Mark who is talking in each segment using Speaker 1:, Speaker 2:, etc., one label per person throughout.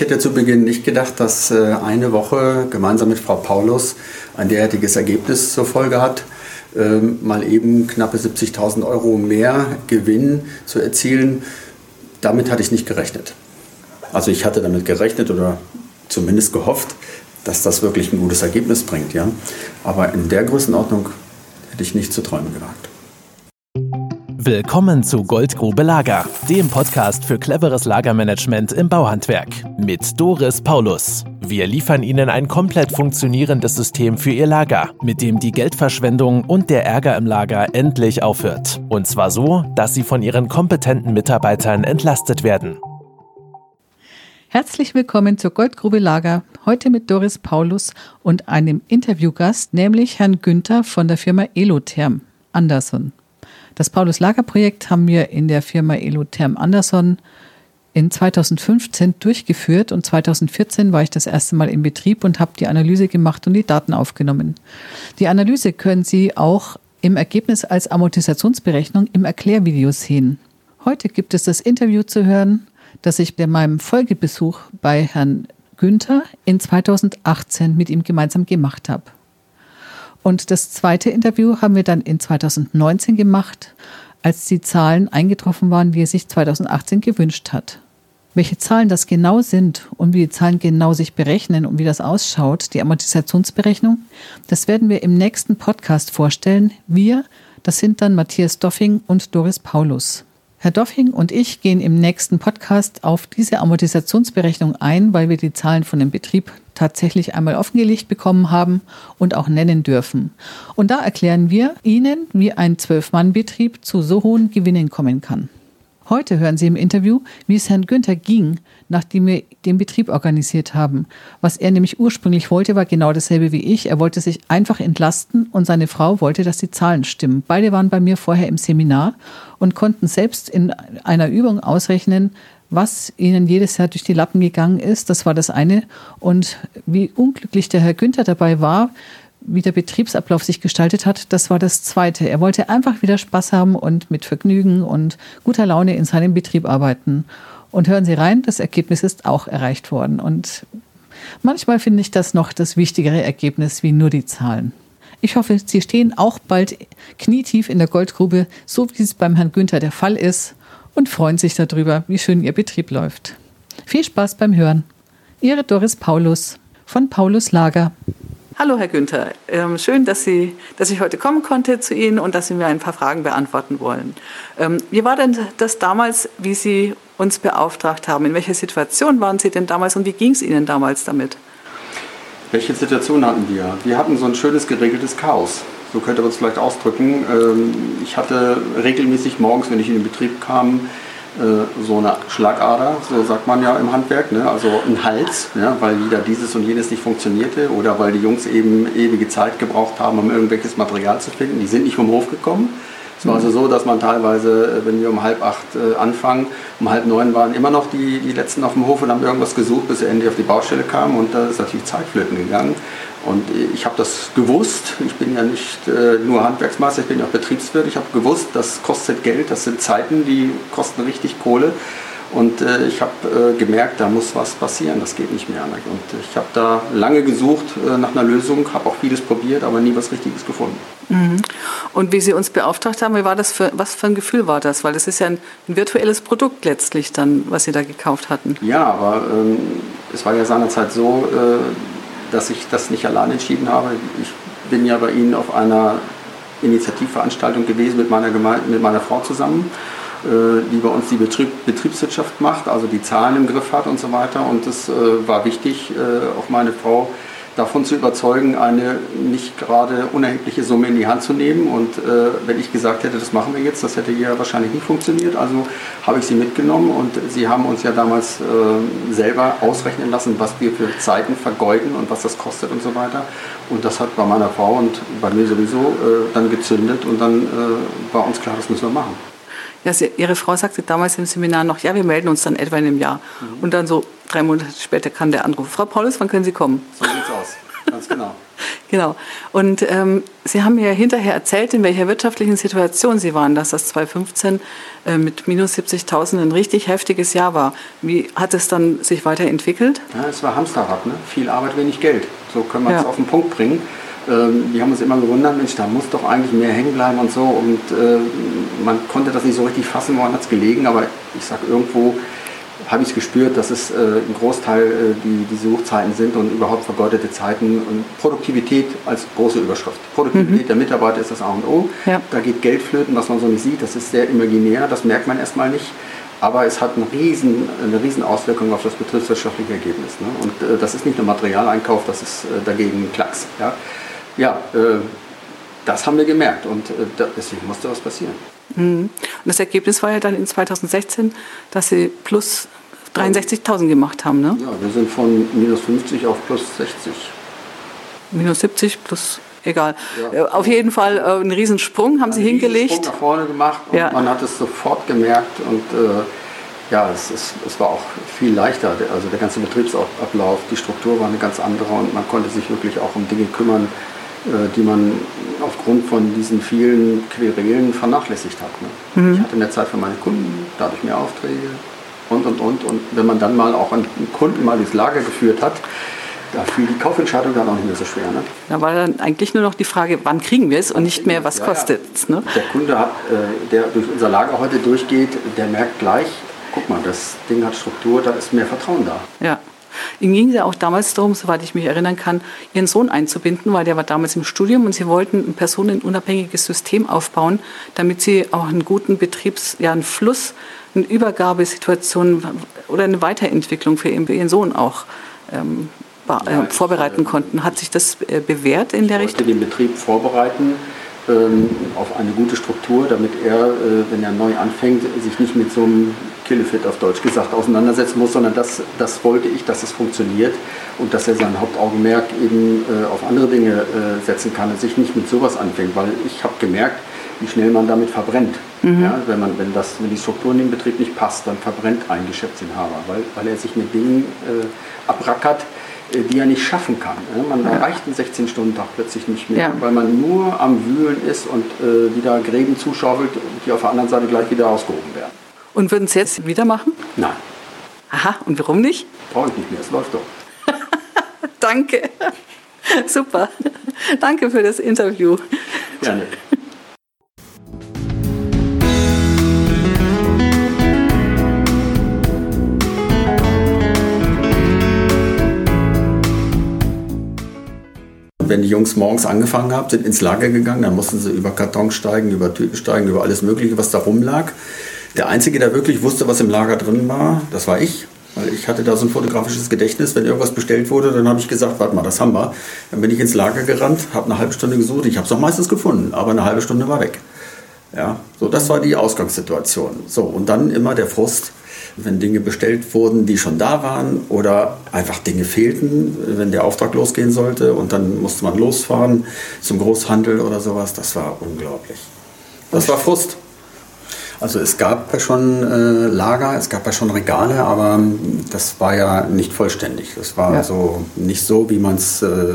Speaker 1: ich hätte zu Beginn nicht gedacht, dass äh, eine Woche gemeinsam mit Frau Paulus ein derartiges Ergebnis zur Folge hat, ähm, mal eben knappe 70.000 Euro mehr Gewinn zu erzielen. Damit hatte ich nicht gerechnet. Also ich hatte damit gerechnet oder zumindest gehofft, dass das wirklich ein gutes Ergebnis bringt. Ja? Aber in der Größenordnung hätte ich nicht zu träumen gewagt.
Speaker 2: Willkommen zu Goldgrube Lager, dem Podcast für cleveres Lagermanagement im Bauhandwerk mit Doris Paulus. Wir liefern Ihnen ein komplett funktionierendes System für Ihr Lager, mit dem die Geldverschwendung und der Ärger im Lager endlich aufhört. Und zwar so, dass Sie von Ihren kompetenten Mitarbeitern entlastet werden.
Speaker 3: Herzlich willkommen zur Goldgrube Lager, heute mit Doris Paulus und einem Interviewgast, nämlich Herrn Günther von der Firma Elotherm Anderson. Das Paulus-Lager-Projekt haben wir in der Firma Elotherm Anderson in 2015 durchgeführt und 2014 war ich das erste Mal in Betrieb und habe die Analyse gemacht und die Daten aufgenommen. Die Analyse können Sie auch im Ergebnis als Amortisationsberechnung im Erklärvideo sehen. Heute gibt es das Interview zu hören, das ich bei meinem Folgebesuch bei Herrn Günther in 2018 mit ihm gemeinsam gemacht habe. Und das zweite Interview haben wir dann in 2019 gemacht, als die Zahlen eingetroffen waren, wie er sich 2018 gewünscht hat. Welche Zahlen das genau sind und wie die Zahlen genau sich berechnen und wie das ausschaut, die Amortisationsberechnung, das werden wir im nächsten Podcast vorstellen. Wir, das sind dann Matthias Doffing und Doris Paulus. Herr Doffing und ich gehen im nächsten Podcast auf diese Amortisationsberechnung ein, weil wir die Zahlen von dem Betrieb tatsächlich einmal offengelegt bekommen haben und auch nennen dürfen. Und da erklären wir Ihnen, wie ein Zwölf-Mann-Betrieb zu so hohen Gewinnen kommen kann. Heute hören Sie im Interview, wie es Herrn Günther ging, nachdem wir den Betrieb organisiert haben. Was er nämlich ursprünglich wollte, war genau dasselbe wie ich. Er wollte sich einfach entlasten und seine Frau wollte, dass die Zahlen stimmen. Beide waren bei mir vorher im Seminar und konnten selbst in einer Übung ausrechnen, was ihnen jedes Jahr durch die Lappen gegangen ist. Das war das eine. Und wie unglücklich der Herr Günther dabei war, wie der Betriebsablauf sich gestaltet hat, das war das Zweite. Er wollte einfach wieder Spaß haben und mit Vergnügen und guter Laune in seinem Betrieb arbeiten. Und hören Sie rein, das Ergebnis ist auch erreicht worden. Und manchmal finde ich das noch das wichtigere Ergebnis wie nur die Zahlen. Ich hoffe, Sie stehen auch bald knietief in der Goldgrube, so wie es beim Herrn Günther der Fall ist, und freuen sich darüber, wie schön Ihr Betrieb läuft. Viel Spaß beim Hören. Ihre Doris Paulus von Paulus Lager.
Speaker 4: Hallo, Herr Günther. Ähm, schön, dass, Sie, dass ich heute kommen konnte zu Ihnen und dass Sie mir ein paar Fragen beantworten wollen. Ähm, wie war denn das damals, wie Sie uns beauftragt haben? In welcher Situation waren Sie denn damals und wie ging es Ihnen damals damit?
Speaker 1: Welche Situation hatten wir? Wir hatten so ein schönes geregeltes Chaos. So könnte man es vielleicht ausdrücken. Ähm, ich hatte regelmäßig morgens, wenn ich in den Betrieb kam, so eine Schlagader, so sagt man ja im Handwerk, ne? also ein Hals, ja? weil wieder dieses und jenes nicht funktionierte oder weil die Jungs eben ewige Zeit gebraucht haben, um irgendwelches Material zu finden. Die sind nicht vom Hof gekommen. Es war also so, dass man teilweise, äh, wenn wir um halb acht äh, anfangen, um halb neun waren immer noch die, die Letzten auf dem Hof und haben irgendwas gesucht, bis sie endlich auf die Baustelle kamen und da ist natürlich Zeit flöten gegangen. Und ich habe das gewusst. Ich bin ja nicht äh, nur Handwerksmeister, ich bin ja auch Betriebswirt. Ich habe gewusst, das kostet Geld, das sind Zeiten, die kosten richtig Kohle. Und äh, ich habe äh, gemerkt, da muss was passieren, das geht nicht mehr. Und ich habe da lange gesucht äh, nach einer Lösung, habe auch vieles probiert, aber nie was Richtiges gefunden.
Speaker 4: Mhm. Und wie Sie uns beauftragt haben, wie war das für, was für ein Gefühl war das? Weil das ist ja ein, ein virtuelles Produkt letztlich dann, was Sie da gekauft hatten.
Speaker 1: Ja, aber ähm, es war ja seinerzeit so, äh, dass ich das nicht allein entschieden habe. Ich bin ja bei Ihnen auf einer Initiativveranstaltung gewesen mit meiner, Gemeinde, mit meiner Frau zusammen, äh, die bei uns die Betrieb, Betriebswirtschaft macht, also die Zahlen im Griff hat und so weiter. Und es äh, war wichtig, äh, auch meine Frau davon zu überzeugen, eine nicht gerade unerhebliche Summe in die Hand zu nehmen. Und äh, wenn ich gesagt hätte, das machen wir jetzt, das hätte ja wahrscheinlich nicht funktioniert. Also habe ich sie mitgenommen und sie haben uns ja damals äh, selber ausrechnen lassen, was wir für Zeiten vergeuden und was das kostet und so weiter. Und das hat bei meiner Frau und bei mir sowieso äh, dann gezündet und dann äh, war uns klar, das müssen wir machen.
Speaker 4: Ja, sie, ihre Frau sagte damals im Seminar noch, ja, wir melden uns dann etwa in einem Jahr. Mhm. Und dann so drei Monate später kam der Anruf, Frau Paulus, wann können Sie kommen?
Speaker 1: So sieht's aus. Ganz genau.
Speaker 3: genau. Und ähm, Sie haben mir hinterher erzählt, in welcher wirtschaftlichen Situation Sie waren, dass das 2015 äh, mit minus 70.000 ein richtig heftiges Jahr war. Wie hat es dann sich weiterentwickelt?
Speaker 1: Ja, es war Hamsterrad, ne? viel Arbeit, wenig Geld. So können wir es auf den Punkt bringen. Ähm, die haben uns immer gewundert, Mensch, da muss doch eigentlich mehr hängen bleiben und so. Und äh, man konnte das nicht so richtig fassen, woran hat es gelegen. Aber ich sage, irgendwo habe ich es gespürt, dass es äh, ein Großteil äh, die, die Suchzeiten sind und überhaupt vergeudete Zeiten und Produktivität als große Überschrift. Produktivität mhm. der Mitarbeiter ist das A und O. Ja. Da geht Geld flöten, was man so nicht sieht. Das ist sehr imaginär, das merkt man erstmal nicht. Aber es hat eine riesen, eine riesen Auswirkung auf das betriebswirtschaftliche Ergebnis. Ne? Und äh, das ist nicht nur Materialeinkauf, das ist äh, dagegen Klacks. Ja, ja äh, das haben wir gemerkt und äh, deswegen musste was passieren.
Speaker 3: Mhm. Und das Ergebnis war ja dann in 2016, dass Sie plus 63.000 gemacht haben, ne?
Speaker 1: Ja, wir sind von minus 50 auf plus 60.
Speaker 3: Minus 70 plus, egal. Ja. Äh, auf jeden Fall äh, einen Riesensprung haben Sie hingelegt. Sprung
Speaker 1: nach vorne gemacht und ja. man hat es sofort gemerkt und äh, ja, es, es, es, war auch viel leichter. Also der ganze Betriebsablauf, die Struktur war eine ganz andere und man konnte sich wirklich auch um Dinge kümmern, äh, die man aufgrund von diesen vielen Querelen vernachlässigt hat. Ne? Mhm. Ich hatte mehr Zeit für meine Kunden, dadurch mehr Aufträge und und und. Und wenn man dann mal auch einen Kunden mal ins Lager geführt hat, da fiel die Kaufentscheidung dann auch nicht mehr so schwer. Ne?
Speaker 3: Da war dann eigentlich nur noch die Frage, wann kriegen wir es und nicht mehr, was ja, kostet es. Ne?
Speaker 1: Der Kunde, hat, äh, der durch unser Lager heute durchgeht, der merkt gleich, guck mal, das Ding hat Struktur, da ist mehr Vertrauen da.
Speaker 3: Ja. Ihnen ging es ja auch damals darum, soweit ich mich erinnern kann, Ihren Sohn einzubinden, weil der war damals im Studium und Sie wollten ein personenunabhängiges System aufbauen, damit Sie auch einen guten Betriebs-, ja, einen Fluss, eine Übergabesituation oder eine Weiterentwicklung für Ihren Sohn auch ähm, ja, äh, vorbereiten konnten. Hat sich das äh, bewährt in der Richtung?
Speaker 1: Den Betrieb vorbereiten ähm, auf eine gute Struktur, damit er, äh, wenn er neu anfängt, sich nicht mit so einem Killefit auf Deutsch gesagt auseinandersetzen muss, sondern das, das wollte ich, dass es funktioniert und dass er sein Hauptaugenmerk eben äh, auf andere Dinge äh, setzen kann und sich nicht mit sowas anfängt, weil ich habe gemerkt, wie schnell man damit verbrennt. Mhm. Ja, wenn, man, wenn, das, wenn die Struktur in dem Betrieb nicht passt, dann verbrennt ein Geschäftsinhaber, weil, weil er sich mit Dingen äh, abrackert, äh, die er nicht schaffen kann. Man ja. erreicht einen 16-Stunden-Tag plötzlich nicht mehr, ja. weil man nur am Wühlen ist und äh, wieder Gräben zuschaufelt, die auf der anderen Seite gleich wieder ausgehoben werden.
Speaker 3: Und würden Sie jetzt wieder machen?
Speaker 1: Nein.
Speaker 3: Aha, und warum nicht?
Speaker 1: Brauche ich nicht mehr, es läuft doch.
Speaker 3: Danke. Super. Danke für das Interview.
Speaker 1: Gerne. wenn die Jungs morgens angefangen haben, sind ins Lager gegangen, dann mussten sie über Karton steigen, über Tüten steigen, über alles Mögliche, was da rumlag. Der Einzige, der wirklich wusste, was im Lager drin war, das war ich. Weil ich hatte da so ein fotografisches Gedächtnis. Wenn irgendwas bestellt wurde, dann habe ich gesagt, warte mal, das haben wir. Dann bin ich ins Lager gerannt, habe eine halbe Stunde gesucht. Ich habe es auch meistens gefunden, aber eine halbe Stunde war weg. Ja, so das war die Ausgangssituation. So und dann immer der Frust, wenn Dinge bestellt wurden, die schon da waren oder einfach Dinge fehlten, wenn der Auftrag losgehen sollte und dann musste man losfahren zum Großhandel oder sowas. Das war unglaublich. Das war Frust. Also es gab ja schon äh, Lager, es gab ja schon Regale, aber das war ja nicht vollständig. Das war ja. so nicht so, wie man es äh,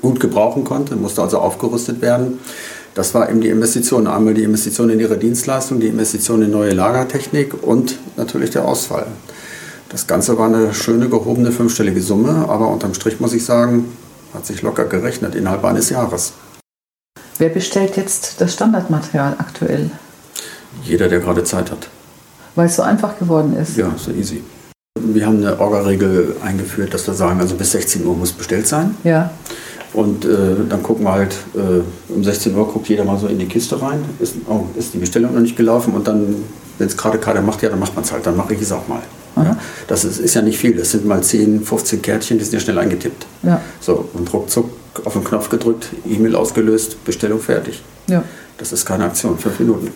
Speaker 1: gut gebrauchen konnte, musste also aufgerüstet werden. Das war eben die Investition. Einmal die Investition in ihre Dienstleistung, die Investition in neue Lagertechnik und natürlich der Ausfall. Das Ganze war eine schöne gehobene fünfstellige Summe, aber unterm Strich muss ich sagen, hat sich locker gerechnet innerhalb eines Jahres.
Speaker 3: Wer bestellt jetzt das Standardmaterial aktuell?
Speaker 1: Jeder, der gerade Zeit hat.
Speaker 3: Weil es so einfach geworden ist?
Speaker 1: Ja, so easy. Wir haben eine Orga-Regel eingeführt, dass wir sagen, also bis 16 Uhr muss bestellt sein.
Speaker 3: Ja.
Speaker 1: Und äh, dann gucken wir halt, äh, um 16 Uhr guckt jeder mal so in die Kiste rein. Ist, oh, ist die Bestellung noch nicht gelaufen? Und dann, wenn es gerade keiner macht, ja, dann macht man es halt. Dann mache ich es auch mal. Ja? Das ist, ist, ja nicht viel. Das sind mal 10, 15 Kärtchen, die sind ja schnell eingetippt.
Speaker 3: Ja.
Speaker 1: So, und ruckzuck auf den Knopf gedrückt, E-Mail ausgelöst, Bestellung fertig.
Speaker 3: Ja.
Speaker 1: Das ist keine Aktion, fünf Minuten.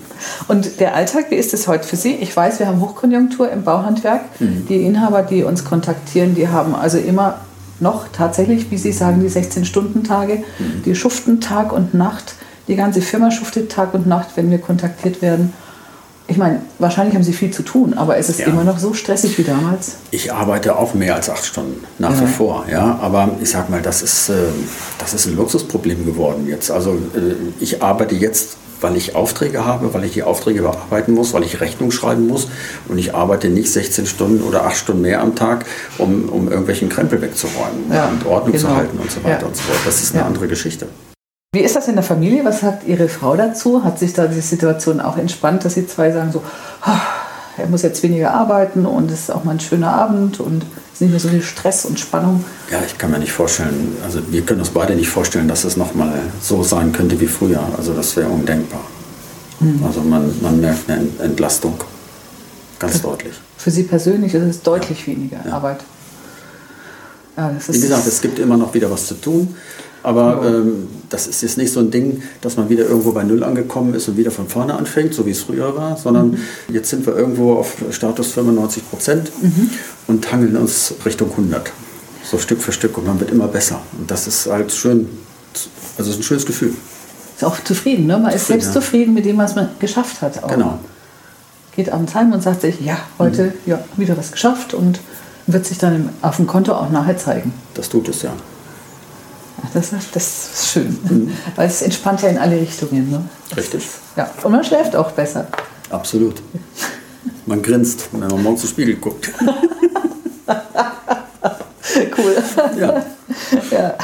Speaker 3: Und der Alltag, wie ist es heute für Sie? Ich weiß, wir haben Hochkonjunktur im Bauhandwerk. Mhm. Die Inhaber, die uns kontaktieren, die haben also immer noch tatsächlich, wie Sie sagen, die 16-Stunden-Tage, mhm. die schuften Tag und Nacht. Die ganze Firma schuftet Tag und Nacht, wenn wir kontaktiert werden. Ich meine, wahrscheinlich haben Sie viel zu tun, aber ist es
Speaker 1: Ja.
Speaker 3: immer noch so stressig wie damals?
Speaker 1: Ich arbeite auch mehr als acht Stunden, nach wie
Speaker 3: Ja.
Speaker 1: vor. Ja, aber ich sag mal, das ist, äh, das ist ein Luxusproblem geworden jetzt. Also äh, ich arbeite jetzt, weil ich Aufträge habe, weil ich die Aufträge bearbeiten muss, weil ich Rechnung schreiben muss. Und ich arbeite nicht 16 Stunden oder acht Stunden mehr am Tag, um, um irgendwelchen Krempel wegzuräumen
Speaker 3: Ja,
Speaker 1: und Ordnung zu
Speaker 3: genau.
Speaker 1: halten und so weiter
Speaker 3: Ja.
Speaker 1: und so fort. Das ist eine
Speaker 3: Ja.
Speaker 1: andere Geschichte.
Speaker 3: Wie ist das in der Familie? Was sagt Ihre Frau dazu? Hat sich da die Situation auch entspannt, dass Sie zwei sagen so, "Ah, er muss jetzt weniger arbeiten und es ist auch mal ein schöner Abend und es ist nicht mehr so viel Stress und Spannung?
Speaker 1: Ja, ich kann mir nicht vorstellen, also wir können uns beide nicht vorstellen, dass es nochmal so sein könnte wie früher. Also das wäre undenkbar. Also man, man merkt eine Entlastung. Ganz deutlich.
Speaker 3: Für Sie persönlich ist es deutlich weniger
Speaker 1: Ja.
Speaker 3: Arbeit. Ja,
Speaker 1: Wie gesagt, es gibt immer noch wieder was zu tun. Aber ähm, das ist jetzt nicht so ein Ding, dass man wieder irgendwo bei Null angekommen ist und wieder von vorne anfängt, so wie es früher war, sondern jetzt sind wir irgendwo auf Status 95 Prozent und hangeln uns Richtung 100. So Stück für Stück und man wird immer besser. Und das ist halt schön, also es ist ein schönes Gefühl.
Speaker 3: ist auch zufrieden, ne? Man ist
Speaker 1: Zufrieden,
Speaker 3: selbst
Speaker 1: ja.
Speaker 3: zufrieden mit dem, was man geschafft hat. Auch.
Speaker 1: Genau.
Speaker 3: Geht abends heim und sagt sich, ja, heute ja, wieder was geschafft und wird sich dann auf dem Konto auch nachher zeigen.
Speaker 1: Das tut es ja.
Speaker 3: Das, ist- das ist schön, weil es entspannt ja in alle Richtungen. Ne?
Speaker 1: Richtig.
Speaker 3: Ist, ja, und man schläft auch besser.
Speaker 1: Absolut. Man grinst, wenn man morgens im Spiegel guckt.
Speaker 3: Cool.
Speaker 1: Ja.
Speaker 3: ja.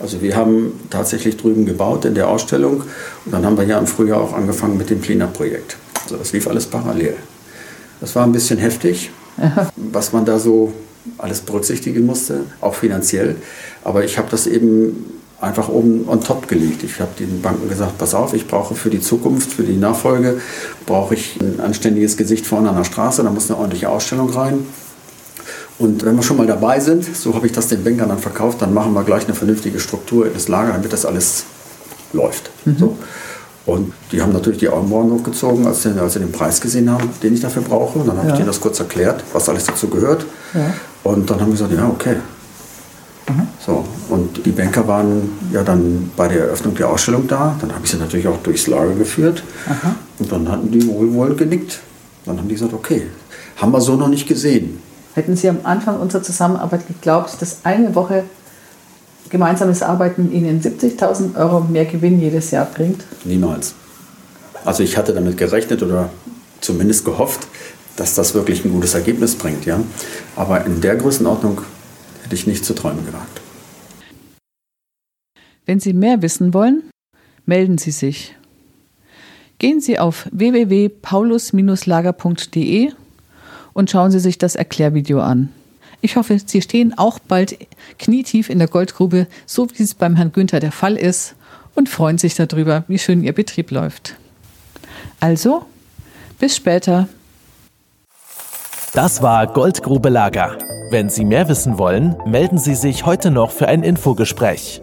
Speaker 1: Also wir haben tatsächlich drüben gebaut in der Ausstellung und dann haben wir ja im Frühjahr auch angefangen mit dem Cleanup-Projekt. Also das lief alles parallel. Das war ein bisschen heftig, was man da so alles berücksichtigen musste, auch finanziell. Aber ich habe das eben einfach oben on top gelegt. Ich habe den Banken gesagt, pass auf, ich brauche für die Zukunft, für die Nachfolge, brauche ich ein anständiges Gesicht vorne an der Straße, da muss eine ordentliche Ausstellung rein. Und wenn wir schon mal dabei sind, so habe ich das den Bankern dann verkauft, dann machen wir gleich eine vernünftige Struktur in das Lager, damit das alles läuft. So. Und die haben natürlich die Augenbrauen hochgezogen, als sie, als sie den Preis gesehen haben, den ich dafür brauche. Und dann habe
Speaker 3: Ja.
Speaker 1: ich denen das kurz erklärt, was alles dazu gehört.
Speaker 3: Ja.
Speaker 1: Und dann haben wir gesagt, ja, okay. So, und die Banker waren ja dann bei der Eröffnung der Ausstellung da. Dann habe ich sie natürlich auch durchs Lager geführt. Und dann hatten die wohlwollend genickt. Dann haben die gesagt, okay, haben wir so noch nicht gesehen.
Speaker 3: Hätten Sie am Anfang unserer Zusammenarbeit geglaubt, dass eine Woche gemeinsames Arbeiten Ihnen 70.000 Euro mehr Gewinn jedes Jahr bringt?
Speaker 1: Niemals. Also ich hatte damit gerechnet oder zumindest gehofft, dass das wirklich ein gutes Ergebnis bringt. Ja? Aber in der Größenordnung hätte ich nicht zu träumen gewagt.
Speaker 3: Wenn Sie mehr wissen wollen, melden Sie sich. Gehen Sie auf www.paulus-lager.de und schauen Sie sich das Erklärvideo an. Ich hoffe, Sie stehen auch bald knietief in der Goldgrube, so wie es beim Herrn Günther der Fall ist, und freuen sich darüber, wie schön Ihr Betrieb läuft. Also, bis später.
Speaker 2: Das war Goldgrube Lager. Wenn Sie mehr wissen wollen, melden Sie sich heute noch für ein Infogespräch.